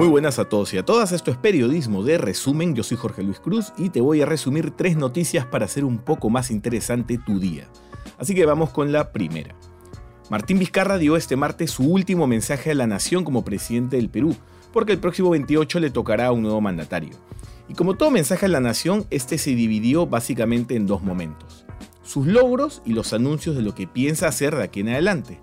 Muy buenas a todos y a todas, esto es Periodismo de Resumen, yo soy Jorge Luis Cruz y te voy a resumir tres noticias para hacer un poco más interesante tu día. Así que vamos con la primera. Martín Vizcarra dio este martes su último mensaje a la nación como presidente del Perú, porque el próximo 28 le tocará a un nuevo mandatario. Y como todo mensaje a la nación, este se dividió básicamente en dos momentos. Sus logros y los anuncios de lo que piensa hacer de aquí en adelante.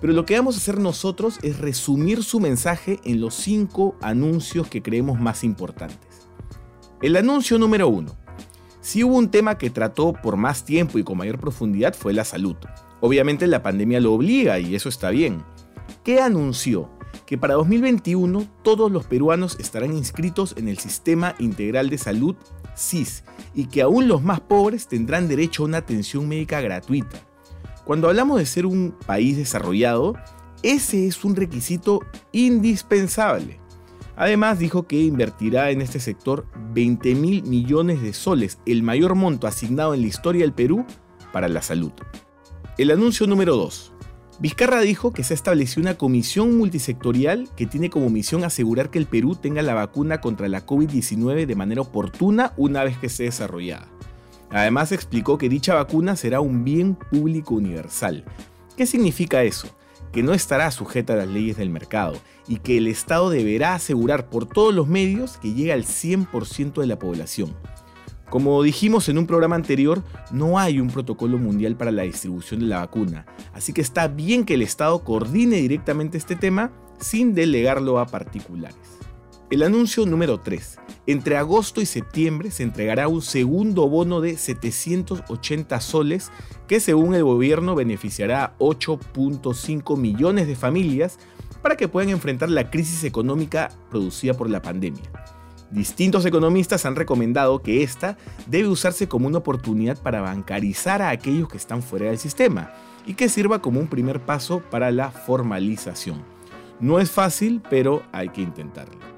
Pero lo que vamos a hacer nosotros es resumir su mensaje en los cinco anuncios que creemos más importantes. El anuncio número uno. Si hubo un tema que trató por más tiempo y con mayor profundidad fue la salud. Obviamente la pandemia lo obliga y eso está bien. ¿Qué anunció? Que para 2021 todos los peruanos estarán inscritos en el Sistema Integral de Salud SIS y que aún los más pobres tendrán derecho a una atención médica gratuita. Cuando hablamos de ser un país desarrollado, ese es un requisito indispensable. Además dijo que invertirá en este sector 20 mil millones de soles, el mayor monto asignado en la historia del Perú para la salud. El anuncio número 2. Vizcarra dijo que se estableció una comisión multisectorial que tiene como misión asegurar que el Perú tenga la vacuna contra la COVID-19 de manera oportuna una vez que esté desarrollada. Además explicó que dicha vacuna será un bien público universal. ¿Qué significa eso? Que no estará sujeta a las leyes del mercado y que el Estado deberá asegurar por todos los medios que llegue al 100% de la población. Como dijimos en un programa anterior, no hay un protocolo mundial para la distribución de la vacuna, así que está bien que el Estado coordine directamente este tema sin delegarlo a particulares. El anuncio número 3. Entre agosto y septiembre se entregará un segundo bono de 780 soles que según el gobierno beneficiará a 8.5 millones de familias para que puedan enfrentar la crisis económica producida por la pandemia. Distintos economistas han recomendado que esta debe usarse como una oportunidad para bancarizar a aquellos que están fuera del sistema y que sirva como un primer paso para la formalización. No es fácil, pero hay que intentarlo.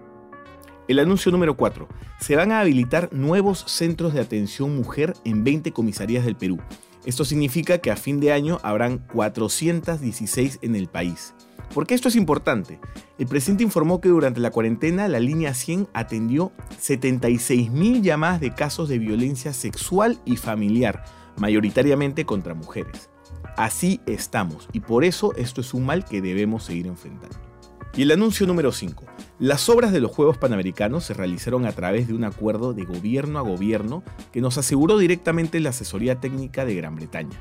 El anuncio número 4. Se van a habilitar nuevos centros de atención mujer en 20 comisarías del Perú. Esto significa que a fin de año habrán 416 en el país. ¿Por qué esto es importante? El presidente informó que durante la cuarentena la línea 100 atendió 76.000 llamadas de casos de violencia sexual y familiar, mayoritariamente contra mujeres. Así estamos y por eso esto es un mal que debemos seguir enfrentando. Y el anuncio número 5. Las obras de los Juegos Panamericanos se realizaron a través de un acuerdo de gobierno a gobierno que nos aseguró directamente la asesoría técnica de Gran Bretaña.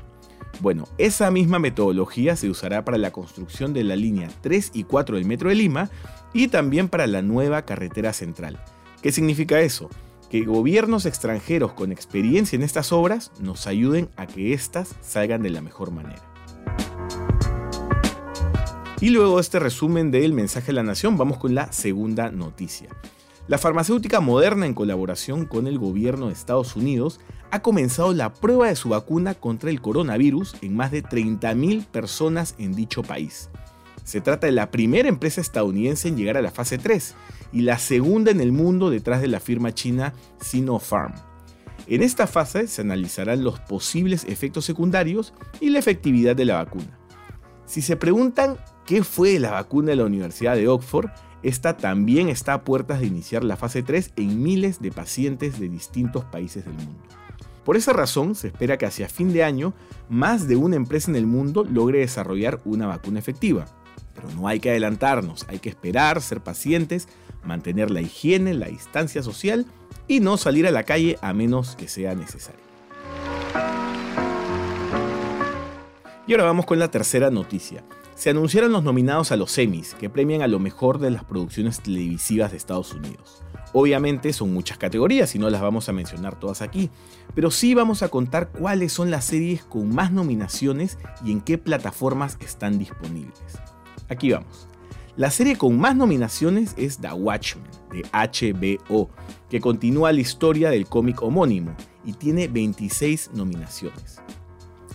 Bueno, esa misma metodología se usará para la construcción de la línea 3 y 4 del Metro de Lima y también para la nueva carretera central. ¿Qué significa eso? Que gobiernos extranjeros con experiencia en estas obras nos ayuden a que éstas salgan de la mejor manera. Y luego de este resumen del mensaje a la nación, vamos con la segunda noticia. La farmacéutica Moderna, en colaboración con el gobierno de Estados Unidos, ha comenzado la prueba de su vacuna contra el coronavirus en más de 30.000 personas en dicho país. Se trata de la primera empresa estadounidense en llegar a la fase 3 y la segunda en el mundo detrás de la firma china Sinopharm. En esta fase se analizarán los posibles efectos secundarios y la efectividad de la vacuna. Si se preguntan qué fue la vacuna de la Universidad de Oxford, esta también está a puertas de iniciar la fase 3 en miles de pacientes de distintos países del mundo. Por esa razón, se espera que hacia fin de año, más de una empresa en el mundo logre desarrollar una vacuna efectiva. Pero no hay que adelantarnos, hay que esperar, ser pacientes, mantener la higiene, la distancia social y no salir a la calle a menos que sea necesario. Y ahora vamos con la tercera noticia. Se anunciaron los nominados a los Emmys, que premian a lo mejor de las producciones televisivas de Estados Unidos. Obviamente son muchas categorías y no las vamos a mencionar todas aquí, pero sí vamos a contar cuáles son las series con más nominaciones y en qué plataformas están disponibles. Aquí vamos. La serie con más nominaciones es The Watchmen, de HBO, que continúa la historia del cómic homónimo y tiene 26 nominaciones.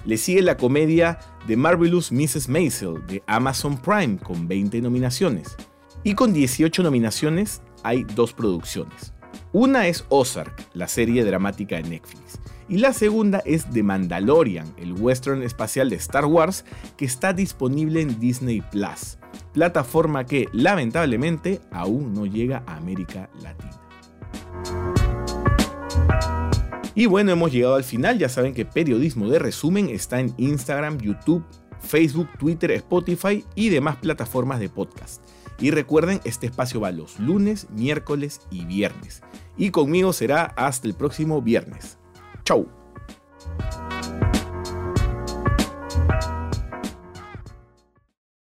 Le sigue la comedia The Marvelous Mrs. Maisel de Amazon Prime con 20 nominaciones. Y con 18 nominaciones hay dos producciones. Una es Ozark, la serie dramática de Netflix. Y la segunda es The Mandalorian, el western espacial de Star Wars, que está disponible en Disney Plus, plataforma que lamentablemente aún no llega a América Latina. Y bueno, hemos llegado al final. Ya saben que Periodismo de Resumen está en Instagram, YouTube, Facebook, Twitter, Spotify y demás plataformas de podcast. Y recuerden, este espacio va los lunes, miércoles y viernes. Y conmigo será hasta el próximo viernes. Chau.